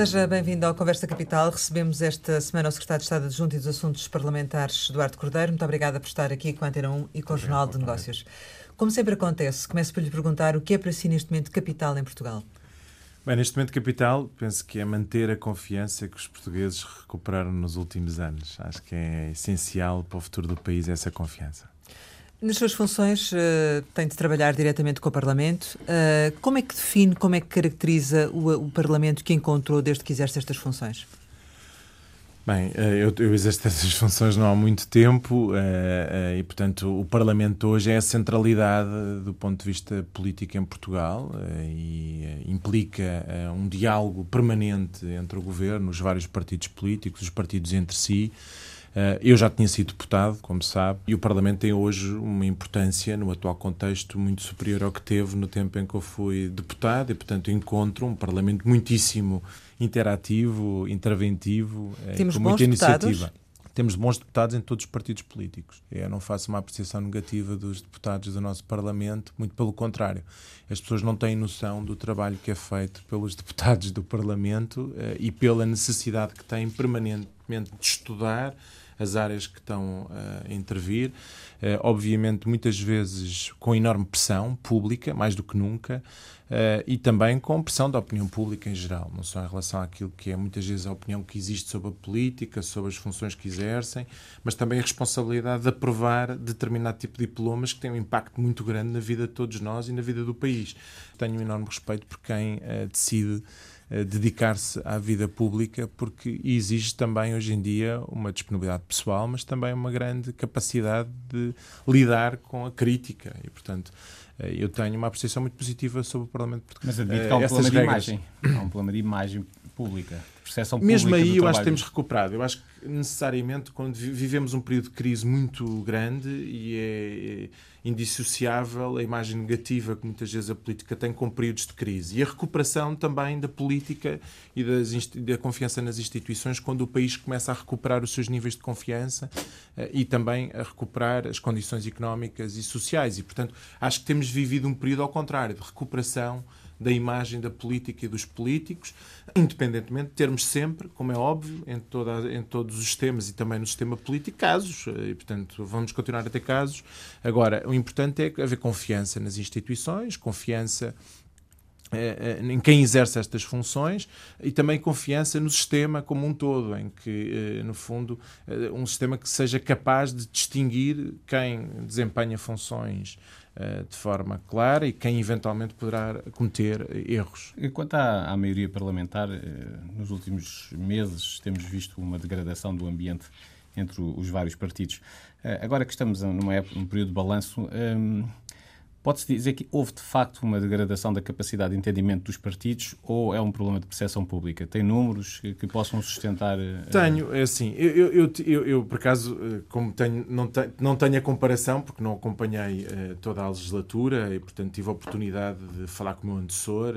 Seja bem-vindo ao Conversa Capital. Recebemos esta semana o Secretário de Estado Adjunto e dos Assuntos Parlamentares, Eduardo Cordeiro. Muito obrigada por estar aqui com a Antena 1 e com o Jornal de Negócios. Como sempre acontece, começo por lhe perguntar o que é para si neste momento capital em Portugal? Bem, neste momento capital, penso que é manter a confiança que os portugueses recuperaram nos últimos anos. Acho que é essencial para o futuro do país essa confiança. Nas suas funções, uh, tem de trabalhar diretamente com o Parlamento. Uh, como é que define, como é que caracteriza o, o, Parlamento que encontrou desde que exerce estas funções? Bem, eh, eu, eu exerço essas funções não há muito tempo e, portanto, o Parlamento hoje é a centralidade do ponto de vista político em Portugal e implica um diálogo permanente entre o governo, os vários partidos políticos, os partidos entre si. Eh, eu já tinha sido deputado, como sabe, e o Parlamento tem hoje uma importância, no atual contexto, muito superior ao que teve no tempo em que eu fui deputado, e, portanto, encontro um Parlamento muitíssimo interativo, interventivo, eh, Temos com muita iniciativa. Deputados? Temos bons deputados em todos os partidos políticos. Eu não faço uma apreciação negativa dos deputados do nosso Parlamento, muito pelo contrário. As pessoas não têm noção do trabalho que é feito pelos deputados do Parlamento eh, e pela necessidade que têm permanentemente de estudar as áreas que estão uh, a intervir. Uh, obviamente, muitas vezes com enorme pressão pública, mais do que nunca, uh, e também com pressão da opinião pública em geral, não só em relação àquilo que é muitas vezes a opinião que existe sobre a política, sobre as funções que exercem, mas também a responsabilidade de aprovar determinado tipo de diplomas que tem um impacto muito grande na vida de todos nós e na vida do país. Tenho um enorme respeito por quem decide dedicar-se à vida pública, porque exige também hoje em dia uma disponibilidade pessoal, mas também uma grande capacidade de lidar com a crítica. E, portanto, eh, eu tenho uma apreciação muito positiva sobre o Parlamento português. Mas admito que há um problema de imagem. Há um problema de imagem pública, percepção Mesmo aí eu acho que temos recuperado. Eu acho que necessariamente quando vivemos um período de crise muito grande e é, é indissociável a imagem negativa que muitas vezes a política tem com períodos de crise. E a recuperação também da política e das, da confiança nas instituições quando o país começa a recuperar os seus níveis de confiança eh, e também a recuperar as condições económicas e sociais. E portanto acho que temos vivido um período ao contrário de recuperação da imagem da política e dos políticos, independentemente de termos sempre, como é óbvio, em, toda, em todos os sistemas e também no sistema político, casos. E, portanto, vamos continuar a ter casos. Agora, o importante é haver confiança nas instituições, confiança eh, eh, em quem exerce estas funções e também confiança no sistema como um todo, em que, eh, no fundo, um sistema que seja capaz de distinguir quem desempenha funções eh, de forma clara e quem eventualmente poderá cometer erros. Quanto à, à maioria parlamentar, eh, nos últimos meses temos visto uma degradação do ambiente entre os vários partidos. Eh, agora que estamos numa época, num período de balanço, Pode-se dizer que houve de facto uma degradação da capacidade de entendimento dos partidos ou é um problema de percepção pública? Tem números que, que possam sustentar? Uh... Tenho, é assim. Eu, eu, eu, eu, por acaso, eh, como tenho, não, tenho, não tenho a comparação, porque não acompanhei uh, toda a legislatura e, portanto, tive a oportunidade de falar com o meu antecessor,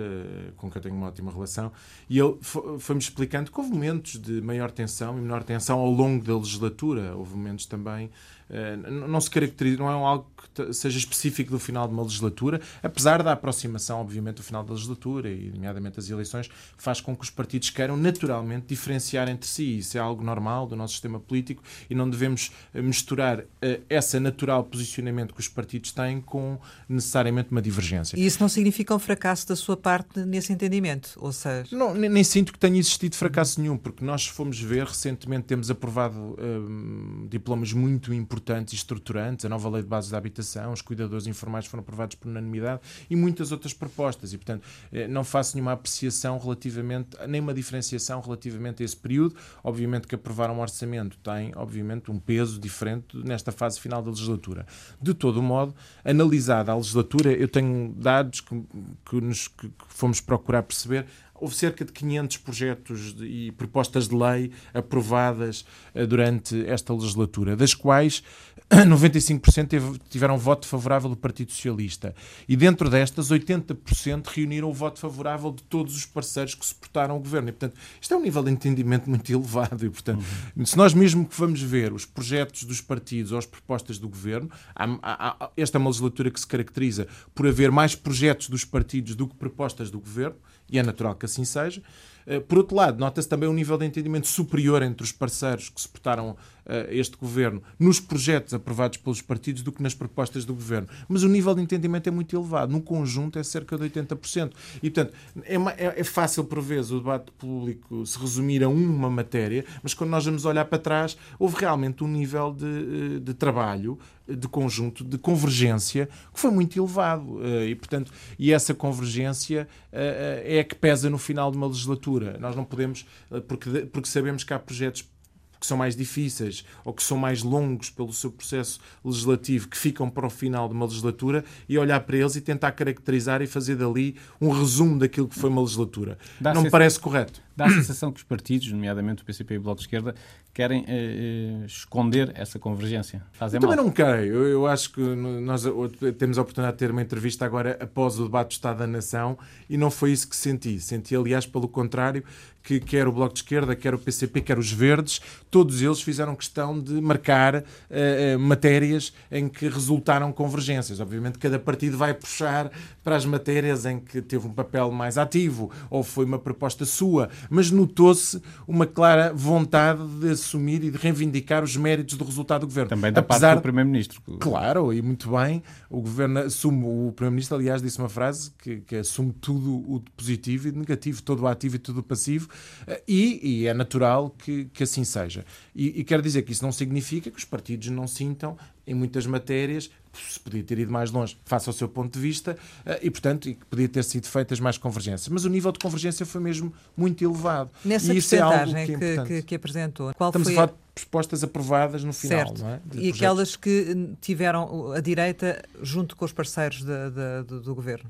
com quem eu tenho uma ótima relação, e ele foi-me explicando que houve momentos de maior tensão e menor tensão ao longo da legislatura. Houve momentos também eh, não se caracteriza, não é algo que seja específico do final de uma legislatura, apesar da aproximação, obviamente, do final da legislatura e, nomeadamente, as eleições, faz com que os partidos queiram naturalmente diferenciar entre si. Isso é algo normal do nosso sistema político e não devemos eh, misturar uh, essa natural posicionamento que os partidos têm com necessariamente uma divergência. E isso não significa um fracasso da sua parte nesse entendimento? Ou seja... Não, nem, nem sinto que tenha existido fracasso nenhum, porque nós fomos ver, recentemente temos aprovado uh, diplomas muito importantes importantes e estruturantes, a nova lei de bases da habitação, os cuidadores informais foram aprovados por unanimidade e muitas outras propostas. E, portanto, eh, não faço nenhuma apreciação relativamente, nem uma diferenciação relativamente a esse período. Obviamente que aprovar um orçamento tem, obviamente, um peso diferente nesta fase final da legislatura. De todo modo, analisada a legislatura, eu tenho dados que, que, nos, que fomos procurar perceber houve cerca de 500 projetos de, e propostas de lei aprovadas uh, durante esta legislatura, das quais 95% teve, tiveram voto favorável do Partido Socialista. E dentro destas, 80% reuniram o voto favorável de todos os parceiros que suportaram o governo. E, portanto, isto é um nível de entendimento muito elevado. E, portanto, uhum. se nós mesmo que vamos ver os projetos dos partidos ou as propostas do governo, há, há, esta é uma legislatura que se caracteriza por haver mais projetos dos partidos do que propostas do governo, e é natural que assim seja. Eh, por outro lado, nota-se também um nível de entendimento superior entre os parceiros que suportaram uh, este governo nos projetos aprovados pelos partidos do que nas propostas do governo. Mas o nível de entendimento é muito elevado. No conjunto é cerca de 80%. E, portanto, é, uma, é, é fácil, por vezes, o debate público se resumir a uma matéria, mas quando nós vamos olhar para trás, houve realmente um nível de, eh, de trabalho de conjunto, de convergência, que foi muito elevado. E, portanto, e essa convergência é a que pesa no final de uma legislatura. Nós não podemos, porque, porque sabemos que há projetos que são mais difíceis ou que são mais longos pelo seu processo legislativo, que ficam para o final de uma legislatura e olhar para eles e tentar caracterizar e fazer dali um resumo daquilo que foi uma legislatura. Dá Não me parece correto. Dá a sensação que os partidos, nomeadamente o PCP e o Bloco de Esquerda, querem eh, eh, esconder essa convergência. Fazem eu mal. Também não creio. Eu, eu, acho que nós temos a oportunidade de ter uma entrevista agora após o debate do Estado da Nação e não foi isso que senti. Senti, aliás, pelo contrário, que quer o Bloco de Esquerda, quer o PCP, quer os Verdes, todos eles fizeram questão de marcar uh, uh, matérias em que resultaram convergências. Obviamente, cada partido vai puxar para as matérias em que teve um papel mais ativo ou foi uma proposta sua, mas notou-se uma clara vontade de assumir e de reivindicar os méritos do resultado do governo. Também da Apesar... parte do Primeiro-Ministro. Claro, e muito bem. O governo assume, o Primeiro-Ministro, aliás, disse uma frase que, que assume tudo o positivo e negativo, todo o ativo e tudo o passivo e, e é natural que, que assim seja. E, e quero dizer que isso não significa que os partidos não sintam, em muitas matérias, se podia ter ido mais longe, face ao seu ponto de vista, eh, e, portanto, e que podia ter sido feitas mais convergências. Mas o nível de convergência foi mesmo muito elevado. Nessa e isso é algo que, é que, que, que apresentou, qual Estamos foi... a falar de propostas aprovadas no final, certo. não é? De e projetos. aquelas que tiveram a direita junto com os parceiros de, de, do governo?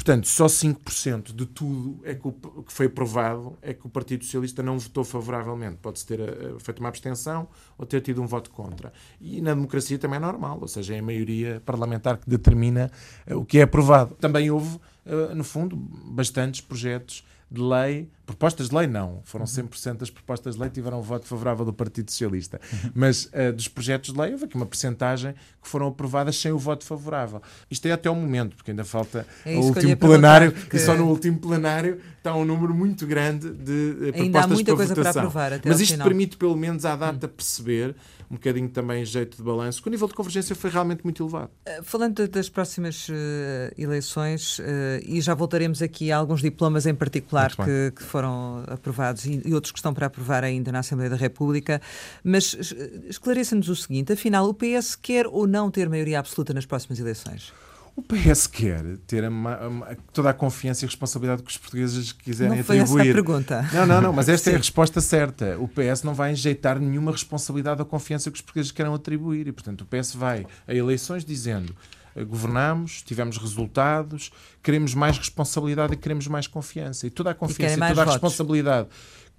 Portanto, só 5% de tudo é que, o, que, foi aprovado é que o Partido Socialista não votou favoravelmente. Pode-se ter uh, feito uma abstenção ou ter tido um voto contra. E na democracia também é normal, ou seja, é a maioria parlamentar que determina uh, o que é aprovado. Também houve, uh, no fundo, bastantes projetos de lei, propostas de lei não, foram 100% das propostas de lei tiveram o voto favorável do Partido Socialista, mas uh, dos projetos de lei houve aqui uma percentagem que foram aprovadas sem o voto favorável. Isto é até o momento, porque ainda falta é o último plenário porque... e só no último plenário está um número muito grande de uh, propostas ainda há muita para coisa votação. Para aprovar até mas isto final. permite pelo menos à data hum. perceber um bocadinho também jeito de balanço, que o nível de convergência foi realmente muito elevado. Eh, falando das próximas uh, eleições, uh, e já voltaremos aqui a alguns diplomas em particular que, que, foram aprovados e, e, outros que estão para aprovar ainda na Assembleia da República, mas esclareça-nos o seguinte: afinal, o PS quer ou não ter maioria absoluta nas próximas eleições? O PS quer ter a, a, toda a confiança e responsabilidade que os portugueses quiserem não foi atribuir. Essa a pergunta. Não, não, não, mas esta é a resposta certa. O PS não vai injeitar nenhuma responsabilidade ou confiança que os portugueses queiram atribuir. E, portanto, o PS vai a eleições dizendo eh, governamos, tivemos resultados, queremos mais responsabilidade e queremos mais confiança. E toda a confiança e, e toda a responsabilidade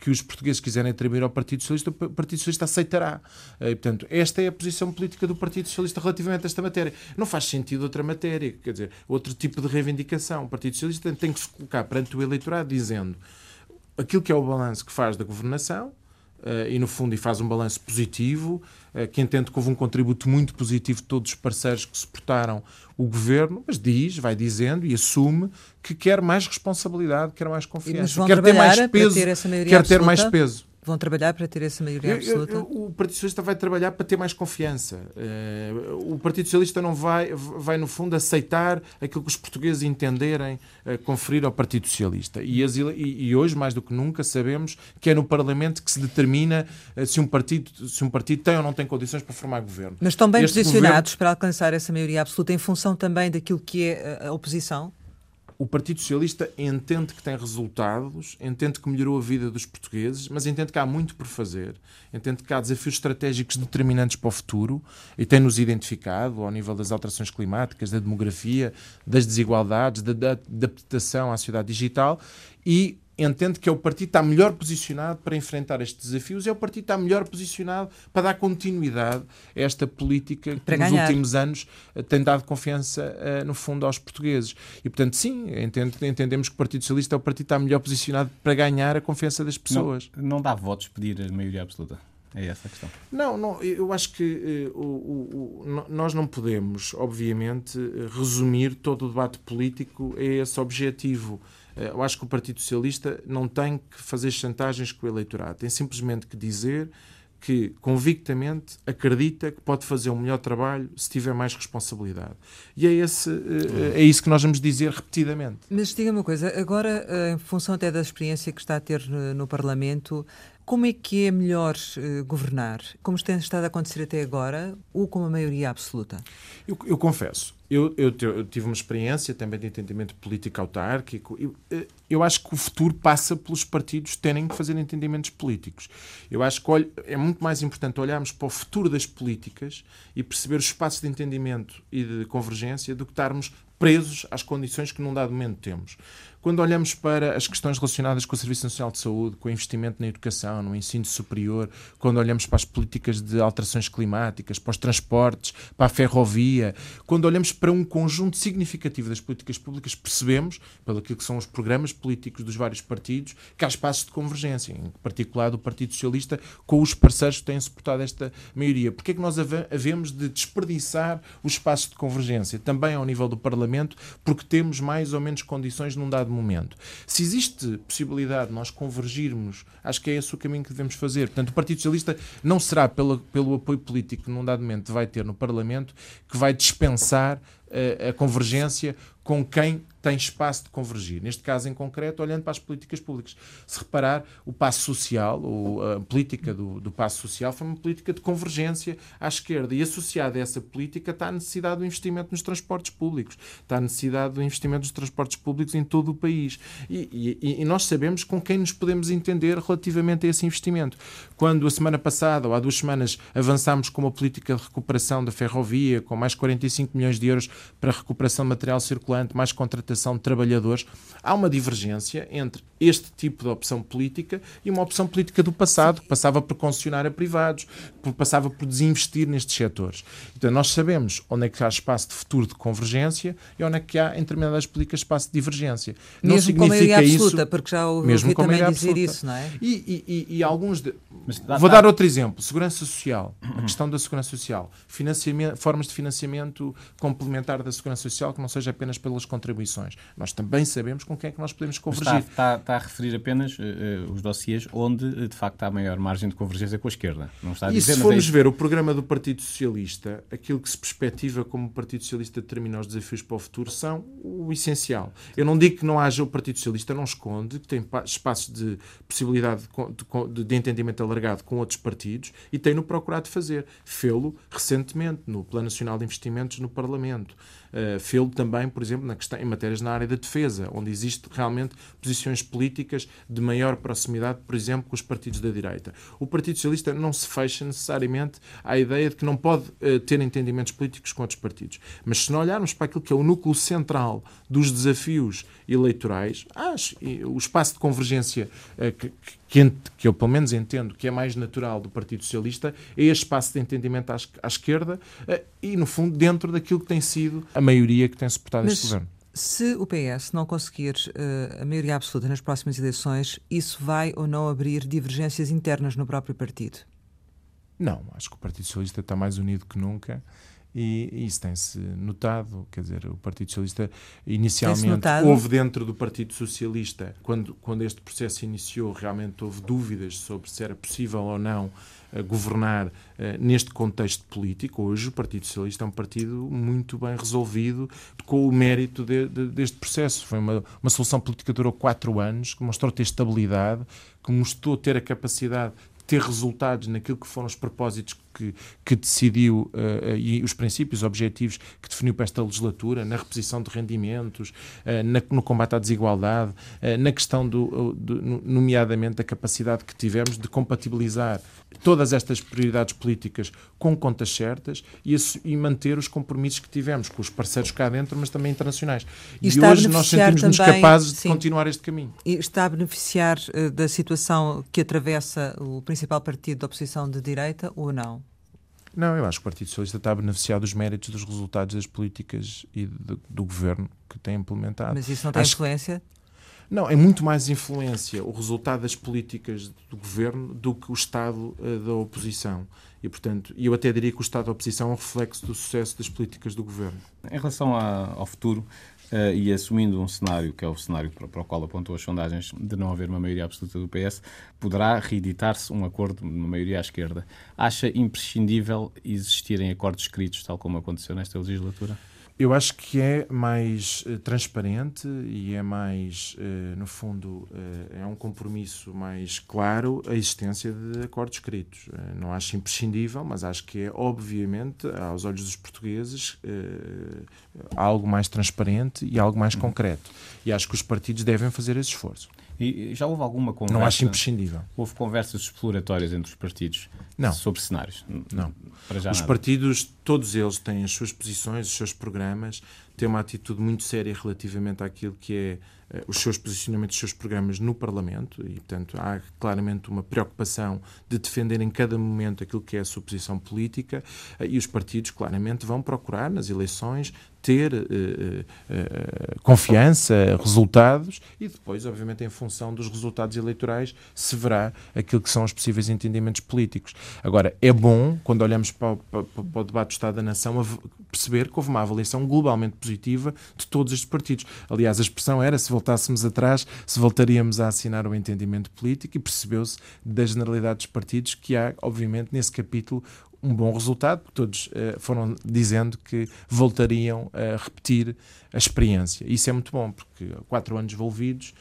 que os portugueses quiserem atribuir ao Partido Socialista, o Partido Socialista aceitará. Eh, e, portanto, esta é a posição política do Partido Socialista relativamente a esta matéria. Não faz sentido outra matéria, quer dizer, outro tipo de reivindicação. O Partido Socialista tem que se colocar perante o eleitorado dizendo aquilo que é o balanço que faz da governação, e no fundo e faz um balanço positivo, uh, que entende que houve um contributo muito positivo de todos os parceiros que suportaram o governo, mas diz, vai dizendo e assume que quer mais responsabilidade, quer mais confiança, quer ter mais peso, ter quer ter mais peso. Vão trabalhar para ter essa maioria absoluta? Eu, eu, o Partido Socialista vai trabalhar para ter mais confiança. Uh, o Partido Socialista não vai, vai, no fundo, aceitar aquilo que os portugueses entenderem uh, conferir ao Partido Socialista. E, as, e, e, hoje, mais do que nunca, sabemos que é no Parlamento que se determina uh, se, um partido, se um partido tem ou não tem condições para formar governo. Mas estão bem este posicionados governo... para alcançar essa maioria absoluta em função também daquilo que é a oposição? O Partido Socialista entende que tem resultados, entende que melhorou a vida dos portugueses, mas entende que há muito por fazer, entende que há desafios estratégicos determinantes para o futuro e tem-nos identificado ao nível das alterações climáticas, da demografia, das desigualdades, da, da adaptação à sociedade digital e entende que é o partido que está melhor posicionado para enfrentar estes desafios, é o partido que está melhor posicionado para dar continuidade a esta política que nos últimos anos eh, tem dado confiança, eh, no fundo, aos portugueses. E, portanto, sim, entendemos que o Partido Socialista é o partido que está melhor posicionado para ganhar a confiança das pessoas. Não, não dá votos pedir a maioria absoluta. É essa a questão. Não, não eu acho que uh, o, o, nós não podemos, obviamente, resumir todo o debate político a esse objetivo. Eu acho que o Partido Socialista não tem que fazer chantagens com o eleitorado, tem simplesmente que dizer que convictamente acredita que pode fazer um melhor trabalho se tiver mais responsabilidade. E é, esse, eh, é isso que nós vamos dizer repetidamente. Mas diga-me uma coisa, agora, eh, em função até da experiência que está a ter no Parlamento, como é que é melhor uh, governar? Como tem estado a acontecer até agora ou com uma maioria absoluta? Eu, eu confesso, eu, eu, eu, tive uma experiência também de entendimento político autárquico. Eu, eh, eu acho que o futuro passa pelos partidos terem que fazer entendimentos políticos. Eu acho que é muito mais importante olharmos para o futuro das políticas e perceber os espaços de entendimento e de convergência do que estarmos presos às condições que num dado momento temos. Quando olhamos para as questões relacionadas com o Serviço Nacional de Saúde, com o investimento na educação, no ensino superior, quando olhamos para as políticas de alterações climáticas, para os transportes, para a ferrovia, quando olhamos para um conjunto significativo das políticas públicas, percebemos, pelo que são os programas políticos dos vários partidos, que há espaços de convergência, em particular do Partido Socialista, com os parceiros que têm suportado esta maioria. Porquê é que nós havemos de desperdiçar os espaços de convergência? Também ao nível do Parlamento, porque temos mais ou menos condições num dado momento. Se existe possibilidade de nós convergirmos, acho que é esse o caminho que devemos fazer. Portanto, o Partido Socialista não será pelo, pelo apoio político que num dado momento vai ter no Parlamento que vai dispensar uh, a convergência com quem tem espaço de convergir. Neste caso em concreto, olhando para as políticas públicas. Se reparar, o passo social, a política do, do passo social, foi uma política de convergência à esquerda. E associada a essa política está a necessidade do investimento nos transportes públicos, está a necessidade do investimento nos transportes públicos em todo o país. E, e, e nós sabemos com quem nos podemos entender relativamente a esse investimento. Quando a semana passada, ou há duas semanas, avançámos com uma política de recuperação da ferrovia, com mais 45 milhões de euros para a recuperação de material circulante, mais contratação de trabalhadores, há uma divergência entre este tipo de opção política e uma opção política do passado, que passava por concessionar a privados, que passava por desinvestir nestes setores. Então, nós sabemos onde é que há espaço de futuro de convergência e onde é que há, em determinadas políticas, espaço de divergência. Não mesmo significa com maioria absoluta, isso, porque já ouvi mesmo com também dizer absoluta. isso, não é? E, e, e alguns... De... Dá, Vou dá. dar outro exemplo. Segurança social. A questão da segurança social. Financiamento, formas de financiamento complementar da segurança social que não seja apenas pelas contribuições. Nós também sabemos com quem é que nós podemos convergir. Está, está, está, a referir apenas uh, os dossiês onde, uh, de facto, há maior margem de convergência com a esquerda. Não está a dizer, e se formos é ver o programa do Partido Socialista, aquilo que se perspectiva como o Partido Socialista determina os desafios para o futuro são o essencial. Eu não digo que não haja o Partido Socialista, não esconde, que tem espaços de possibilidade de, de, de entendimento alargado com outros partidos e tem-no procurado fazer. Fê-lo recentemente no Plano Nacional de Investimentos no Parlamento. Uh, Fê-lo também, por exemplo, na questão, em matérias na área da defesa, onde existe realmente posições políticas de maior proximidade, por exemplo, com os partidos da direita. O Partido Socialista não se fecha necessariamente à ideia de que não pode uh, ter entendimentos políticos com outros partidos. Mas se não olharmos para aquilo que é o núcleo central dos desafios eleitorais, acho, o espaço de convergência uh, que, que, que, eu pelo menos entendo que é mais natural do Partido Socialista, é este espaço de entendimento à, à esquerda uh, e, no fundo, dentro daquilo que tem sido a maioria que tem suportado Mas... governo. Se o PS não conseguir uh, a maioria absoluta nas próximas eleições, isso vai ou não abrir divergências internas no próprio partido? Não, acho que o Partido Socialista está mais unido que nunca e, e isso tem-se notado. Quer dizer, o Partido Socialista inicialmente houve dentro do Partido Socialista, quando, quando este processo iniciou, realmente houve dúvidas sobre se era possível ou não governar uh, neste contexto político. Hoje o Partido Socialista é um partido muito bem resolvido com o mérito de, de, deste processo. Foi uma, uma solução política que durou quatro anos, que mostrou ter estabilidade, que mostrou ter a capacidade de ter resultados naquilo que foram os propósitos que, que decidiu uh, e os princípios objetivos que definiu para esta legislatura, na reposição de rendimentos, uh, na, no combate à desigualdade, uh, na questão, do, do, nomeadamente, da capacidade que tivemos de compatibilizar todas estas prioridades políticas com contas certas e, e, manter os compromissos que tivemos com os parceiros cá dentro, mas também internacionais. E, e hoje nós sentimos-nos capazes sim, de continuar este caminho. E está a beneficiar da situação que atravessa o principal partido da oposição de direita ou não? Não, eu acho que o Partido Socialista está a beneficiar dos méritos dos resultados das políticas e do, do governo que tem implementado. Mas isso não tem acho influência? Não, é muito mais influência o resultado das políticas do governo do que o estado uh, da oposição. E, portanto, eu até diria que o estado da oposição é um reflexo do sucesso das políticas do governo. Em relação a, ao futuro, uh, e assumindo um cenário, que é o cenário para, para, o qual apontou as sondagens, de não haver uma maioria absoluta do PS, poderá reeditar-se um acordo, uma maioria à esquerda. Acha imprescindível existirem acordos escritos, tal como aconteceu nesta legislatura? Eu acho que é mais uh, transparente e é mais, uh, no fundo, uh, é um compromisso mais claro a existência de acordos escritos. não acho imprescindível, mas acho que é, obviamente, aos olhos dos portugueses, algo mais transparente e algo mais concreto. E acho que os partidos devem fazer esse esforço. E já houve alguma conversa? Não acho imprescindível. Houve conversas exploratórias entre os partidos não. sobre cenários? Não. os nada. partidos, todos eles têm as suas posições, os seus programas, têm uma atitude muito séria relativamente àquilo que é os seus posicionamentos, os seus programas no Parlamento e, portanto, há claramente uma preocupação de defender em cada momento aquilo que é a sua posição política uh, e os partidos, claramente, vão procurar nas eleições ter uh, uh, confiança, resultados e depois, obviamente, em função dos resultados eleitorais, se verá aquilo que são os possíveis entendimentos políticos. Agora, é bom, quando olhamos para para, para o debate do Estado da Nação, perceber que houve uma avaliação globalmente positiva de todos estes partidos. Aliás, a expressão era, se voltássemos atrás, se voltaríamos a assinar o entendimento político e percebeu-se da generalidade dos partidos que há, obviamente, nesse capítulo um bom resultado, porque todos uh, foram dizendo que voltariam a repetir a experiência. Isso é muito bom, porque quatro anos envolvidos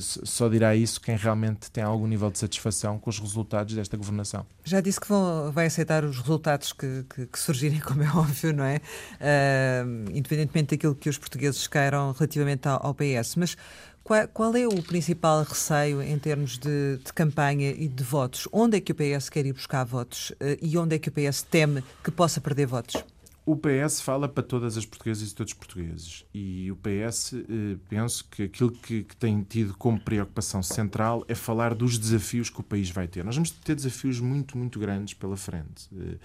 só dirá isso quem realmente tem algum nível de satisfação com os resultados desta governação. Já disse que vão, vai aceitar os resultados que, que, que surgirem, como é óbvio, não é? Uh, independentemente daquilo que os portugueses queiram relativamente ao, ao PS. Mas qual, qual, é o principal receio em termos de, de, campanha e de votos? Onde é que o PS quer ir buscar votos uh, e onde é que o PS teme que possa perder votos? O PS fala para todas as portuguesas e todos os portugueses. E o PS, eh, penso que aquilo que, que, tem tido como preocupação central é falar dos desafios que o país vai ter. Nós vamos ter desafios muito, muito grandes pela frente, eh,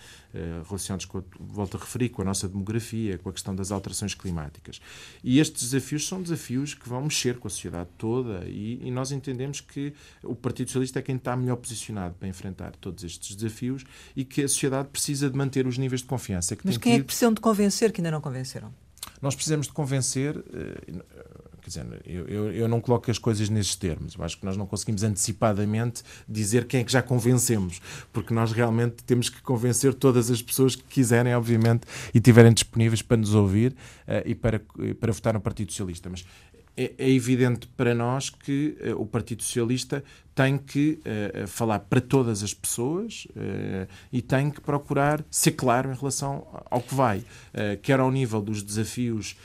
relacionados com, a, volto a referir, com a nossa demografia, com a questão das alterações climáticas. E estes desafios são desafios que vão mexer com a sociedade toda e, e nós entendemos que o Partido Socialista é quem está melhor posicionado para enfrentar todos estes desafios e que a sociedade precisa de manter os níveis de confiança que Mas quem tido precisam de convencer que ainda não convenceram? Nós precisamos de convencer. Eh, quer dizer, eu, eu, eu, não coloco as coisas nesses termos. Eu acho que nós não conseguimos antecipadamente dizer quem é que já convencemos, porque nós realmente temos que convencer todas as pessoas que quiserem, obviamente, e estiverem disponíveis para nos ouvir uh, e para, para votar no Partido Socialista. Mas é, é evidente para nós que uh, o Partido Socialista tem que uh, falar para todas as pessoas uh, e tem que procurar ser claro em relação ao que vai, uh, quer ao nível dos desafios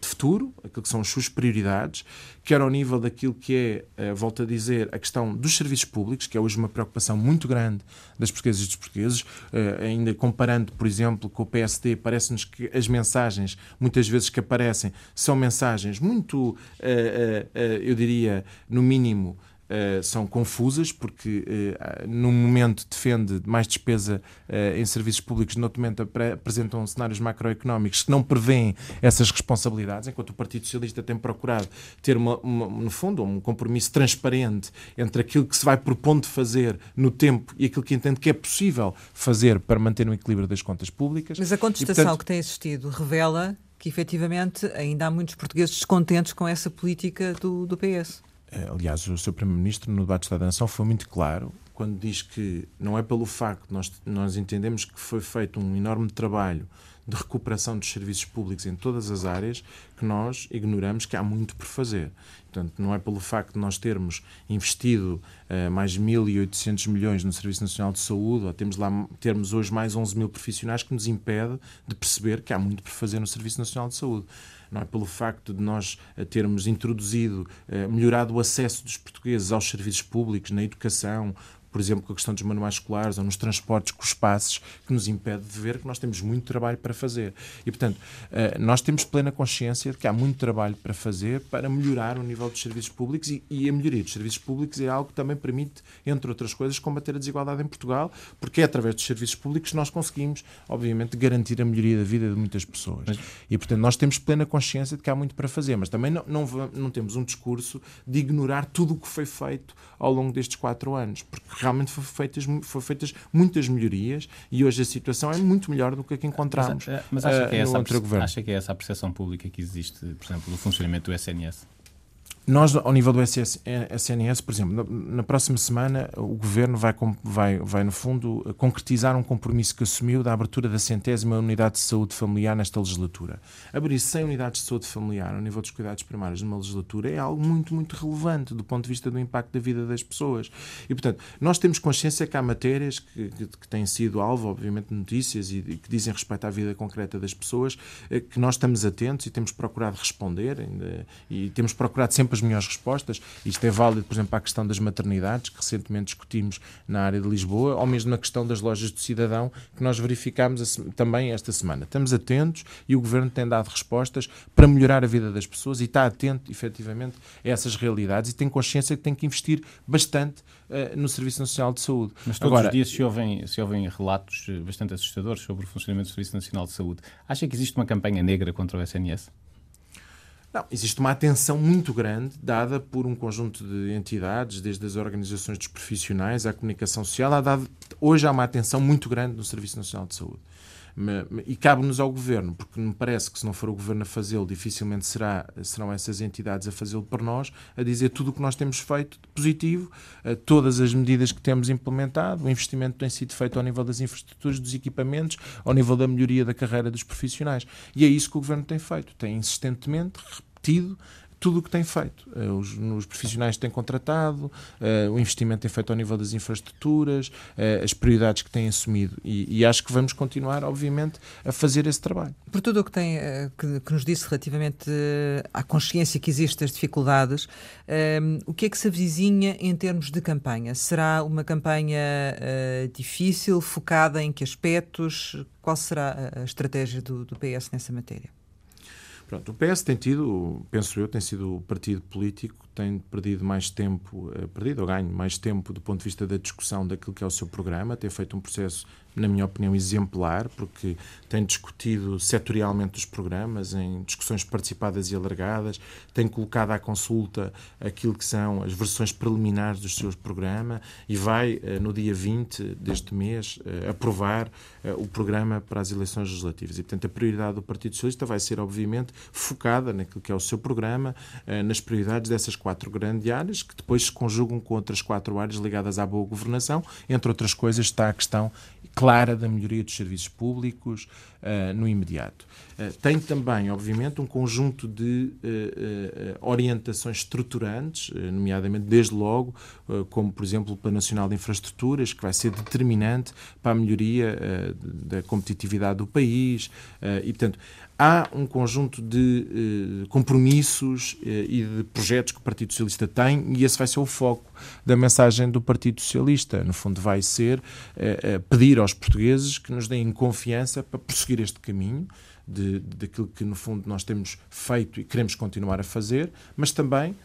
de futuro, aquilo que são as suas prioridades, quer ao nível daquilo que é, volto a dizer, a questão dos serviços públicos, que é hoje uma preocupação muito grande das portuguesas e dos portugueses, ainda comparando, por exemplo, com o PSD, parece-nos que as mensagens, muitas vezes que aparecem, são mensagens muito, eu diria, no mínimo, Uh, são confusas, porque uh, num momento defende mais despesa uh, em serviços públicos, no outro momento apresentam cenários macroeconómicos que não prevêem essas responsabilidades, enquanto o Partido Socialista tem procurado ter, uma, uma, no fundo, um compromisso transparente entre aquilo que se vai propondo fazer no tempo e aquilo que entende que é possível fazer para manter o equilíbrio das contas públicas. Mas a contestação e, portanto, que tem existido revela que efetivamente ainda há muitos portugueses descontentes com essa política do, do PS. Eh, aliás, o seu Primeiro-Ministro, no debate do Estado da Nação, foi muito claro quando diz que não é pelo facto, nós, nós entendemos que foi feito um enorme trabalho de recuperação dos serviços públicos em todas as áreas que nós ignoramos que há muito por fazer. Portanto, não é pelo facto de nós termos investido uh, mais 1.800 milhões no Serviço Nacional de Saúde, ou temos lá, termos hoje mais 11 mil profissionais, que nos impede de perceber que há muito por fazer no Serviço Nacional de Saúde não é? Pelo facto de nós eh, termos introduzido, eh, melhorado o acesso dos portugueses aos serviços públicos, na educação, por exemplo, com a questão dos manuais escolares ou nos transportes com os passos, que nos impede de ver que nós temos muito trabalho para fazer. E, portanto, eh, nós temos plena consciência de que há muito trabalho para fazer para melhorar o nível dos serviços públicos e, a melhoria dos serviços públicos é algo que também permite, entre outras coisas, combater a desigualdade em Portugal, porque é através dos serviços públicos que nós conseguimos, obviamente, garantir a melhoria da vida de muitas pessoas. E, portanto, nós temos plena consciência de que há muito para fazer, mas também não, não, não temos um discurso de ignorar tudo o que foi feito ao longo destes quatro anos, porque realmente foram feitas, foram feitas muitas melhorias e hoje a situação é muito melhor do que a que encontramos. Mas acha que, é essa, acha que é essa a percepção pública que existe, por exemplo, do funcionamento do SNS? Nós, ao nível do SNS, por exemplo, na, próxima semana o Governo vai, vai, vai, no fundo, concretizar um compromisso que assumiu da abertura da centésima unidade de saúde familiar nesta legislatura. Abrir 100 unidades de saúde familiar ao nível dos cuidados primários numa legislatura é algo muito, muito relevante do ponto de vista do impacto da vida das pessoas. E, portanto, nós temos consciência que há matérias que, que, que têm sido alvo, obviamente, de notícias e, e que dizem respeito à vida concreta das pessoas, eh, que nós estamos atentos e temos procurado responder ainda, e temos procurado sempre as melhores respostas. Isto é válido, por exemplo, para a questão das maternidades, que recentemente discutimos na área de Lisboa, ou mesmo na questão das lojas do cidadão, que nós verificámos também esta semana. Estamos atentos e o Governo tem dado respostas para melhorar a vida das pessoas e está atento, efetivamente, a essas realidades e tem consciência que tem que investir bastante uh, no Serviço Nacional de Saúde. Mas todos Agora, os dias se ouvem, se ouvem relatos eh, bastante assustadores sobre o funcionamento do Serviço Nacional de Saúde. Acha que existe uma campanha negra contra o SNS? Não, existe uma atenção muito grande dada por um conjunto de entidades, desde as organizações dos profissionais à comunicação social. Há dado, hoje há uma atenção muito grande no Serviço Nacional de Saúde. E cabe-nos ao Governo, porque me parece que se não for o Governo a fazê-lo, dificilmente será, serão essas entidades a fazê-lo por nós, a dizer tudo o que nós temos feito de positivo, todas as medidas que temos implementado, o investimento que tem sido feito ao nível das infraestruturas, dos equipamentos, ao nível da melhoria da carreira dos profissionais. E é isso que o Governo tem feito. Tem insistentemente repetido tudo o que tem feito. Eh, os, os profissionais que têm contratado, uh, o investimento tem feito ao nível das infraestruturas, uh, as prioridades que têm assumido. E, e, acho que vamos continuar, obviamente, a fazer esse trabalho. Por tudo o que, tem, uh, que, que, nos disse relativamente à consciência que existe das dificuldades, o que é que se avizinha em termos de campanha? Será uma campanha difícil, focada em que aspectos? Qual será a estratégia do, do PS nessa matéria? Pronto, o PS tem tido, penso eu, tem sido o partido político tem perdido mais tempo, eh, perdido ou ganho mais tempo do ponto de vista da discussão daquilo que é o seu programa, tem feito um processo na minha opinião, exemplar, porque tem discutido setorialmente os programas, em discussões participadas e alargadas, tem colocado à consulta aquilo que são as versões preliminares do seu programa e vai, eh, no dia 20 deste mês, eh, aprovar o programa para as eleições legislativas. E, portanto, a prioridade do Partido Socialista vai ser, obviamente, focada naquilo que é o seu programa, nas prioridades dessas quatro grandes áreas, que depois se conjugam com outras quatro áreas ligadas à boa governação. Entre outras coisas, está a questão clara da melhoria dos serviços públicos uh, no imediato. Uh, tem também, obviamente, um conjunto de uh, orientações estruturantes, nomeadamente, desde logo, como, por exemplo, o Plano Nacional de Infraestruturas, que vai ser determinante para a melhoria da competitividade do país. e, portanto, há um conjunto de eh, compromissos eh, e de projetos que o Partido Socialista tem e esse vai ser o foco da mensagem do Partido Socialista. No fundo, vai ser eh, pedir aos portugueses que nos deem confiança para prosseguir este caminho de, daquilo que, no fundo, nós temos feito e queremos continuar a fazer, mas também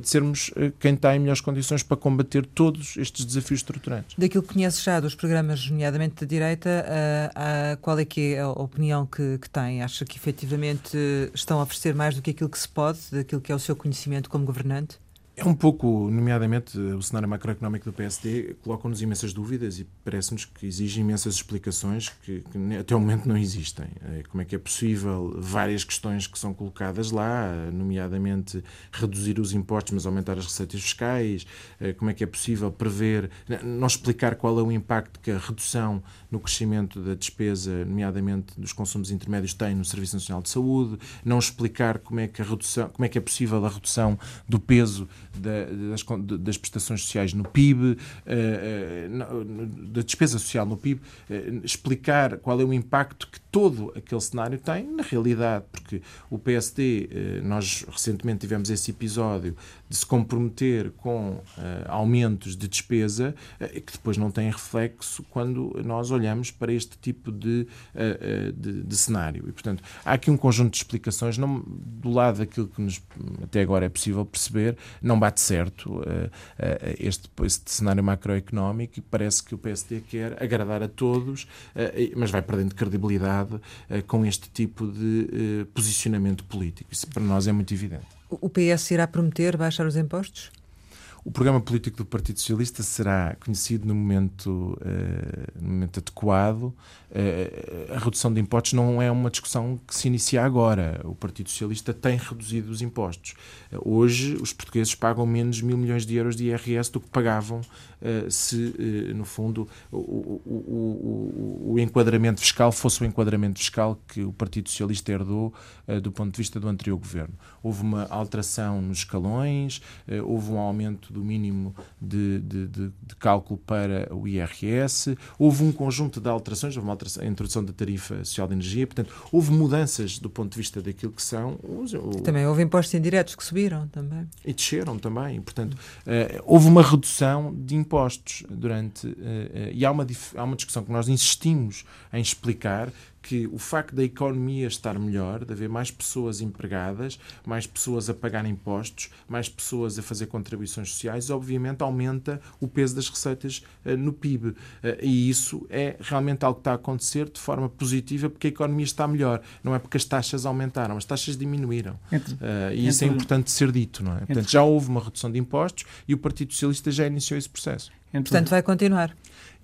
de sermos uh, quem está em melhores condições para combater todos estes desafios estruturantes. Daquilo que conhece já dos programas, nomeadamente da direita, uh, qual é que é a opinião que, que tem? Acha que efetivamente estão a oferecer mais do que aquilo que se pode, daquilo que é o seu conhecimento como governante? É um pouco, nomeadamente, o cenário macroeconómico do PSD coloca-nos imensas dúvidas e parece-nos que exige imensas explicações que, que, até o momento não existem. Eh, como é que é possível várias questões que são colocadas lá, nomeadamente reduzir os impostos, mas aumentar as receitas fiscais, eh, como é que é possível prever, não explicar qual é o impacto que a redução no crescimento da despesa, nomeadamente dos consumos intermédios, tem no Serviço Nacional de Saúde, não explicar como é que, a redução, como é, que é possível a redução do peso da, das, das, prestações sociais no PIB, eh, eh, da despesa social no PIB, eh, explicar qual é o impacto que todo aquele cenário tem na realidade, porque o PSD, nós recentemente tivemos esse episódio de se comprometer com aumentos de despesa que depois não têm reflexo quando nós olhamos para este tipo de, de, de cenário. E, portanto, há aqui um conjunto de explicações, não, do lado daquilo que nos, até agora é possível perceber, não bate certo este, este cenário macroeconómico e parece que o PSD quer agradar a todos, mas vai perdendo credibilidade com este tipo de posicionamento político. Isso para nós é muito evidente. O PS irá prometer baixar os impostos? O programa político do Partido Socialista será conhecido no momento, uh, no momento adequado. Uh, a redução de impostos não é uma discussão que se inicia agora. O Partido Socialista tem reduzido os impostos. Uh, hoje, os portugueses pagam menos mil milhões de euros de IRS do que pagavam se, no fundo, o, o, o, o, enquadramento fiscal fosse o enquadramento fiscal que o Partido Socialista herdou do ponto de vista do anterior governo. Houve uma alteração nos escalões, houve um aumento do mínimo de, de, de, de, cálculo para o IRS, houve um conjunto de alterações, houve uma alteração, a introdução da tarifa social de energia, portanto, houve mudanças do ponto de vista daquilo que são. Os, o... Também houve impostos indiretos que subiram também. E desceram também, portanto, uh, houve uma redução de impostos durante. Uh, uh, e há uma, há uma discussão que nós insistimos em explicar que o facto da economia estar melhor, de haver mais pessoas empregadas, mais pessoas a pagar impostos, mais pessoas a fazer contribuições sociais, obviamente aumenta o peso das receitas uh, no PIB. Uh, eh, e isso é realmente algo que está a acontecer de forma positiva porque a economia está melhor. Não é porque as taxas aumentaram, as taxas diminuíram. Entre, uh, e isso é importante ser dito, não é? Portanto, já houve uma redução de impostos e o Partido Socialista já iniciou esse processo. Portanto, vai continuar.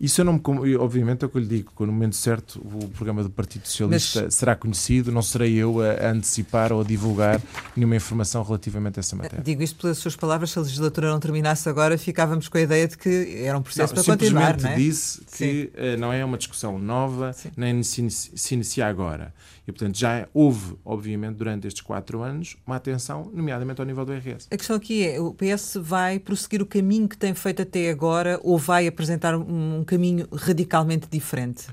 Isso eu não me. Obviamente é o que eu lhe digo, que no momento certo o programa do Partido Socialista Mas... será conhecido, não serei eu a, antecipar ou a divulgar nenhuma informação relativamente a essa matéria. Digo isto pelas suas palavras, se a legislatura não terminasse agora, ficávamos com a ideia de que era um processo não, para continuar. Simplesmente é? disse que uh, não é uma discussão nova, Sim. nem se, se inicia agora. E, portanto, já houve, obviamente, durante estes quatro anos, uma atenção, nomeadamente ao nível do IRS. A questão aqui é: o PS vai prosseguir o caminho que tem feito até agora ou vai apresentar um caminho radicalmente diferente?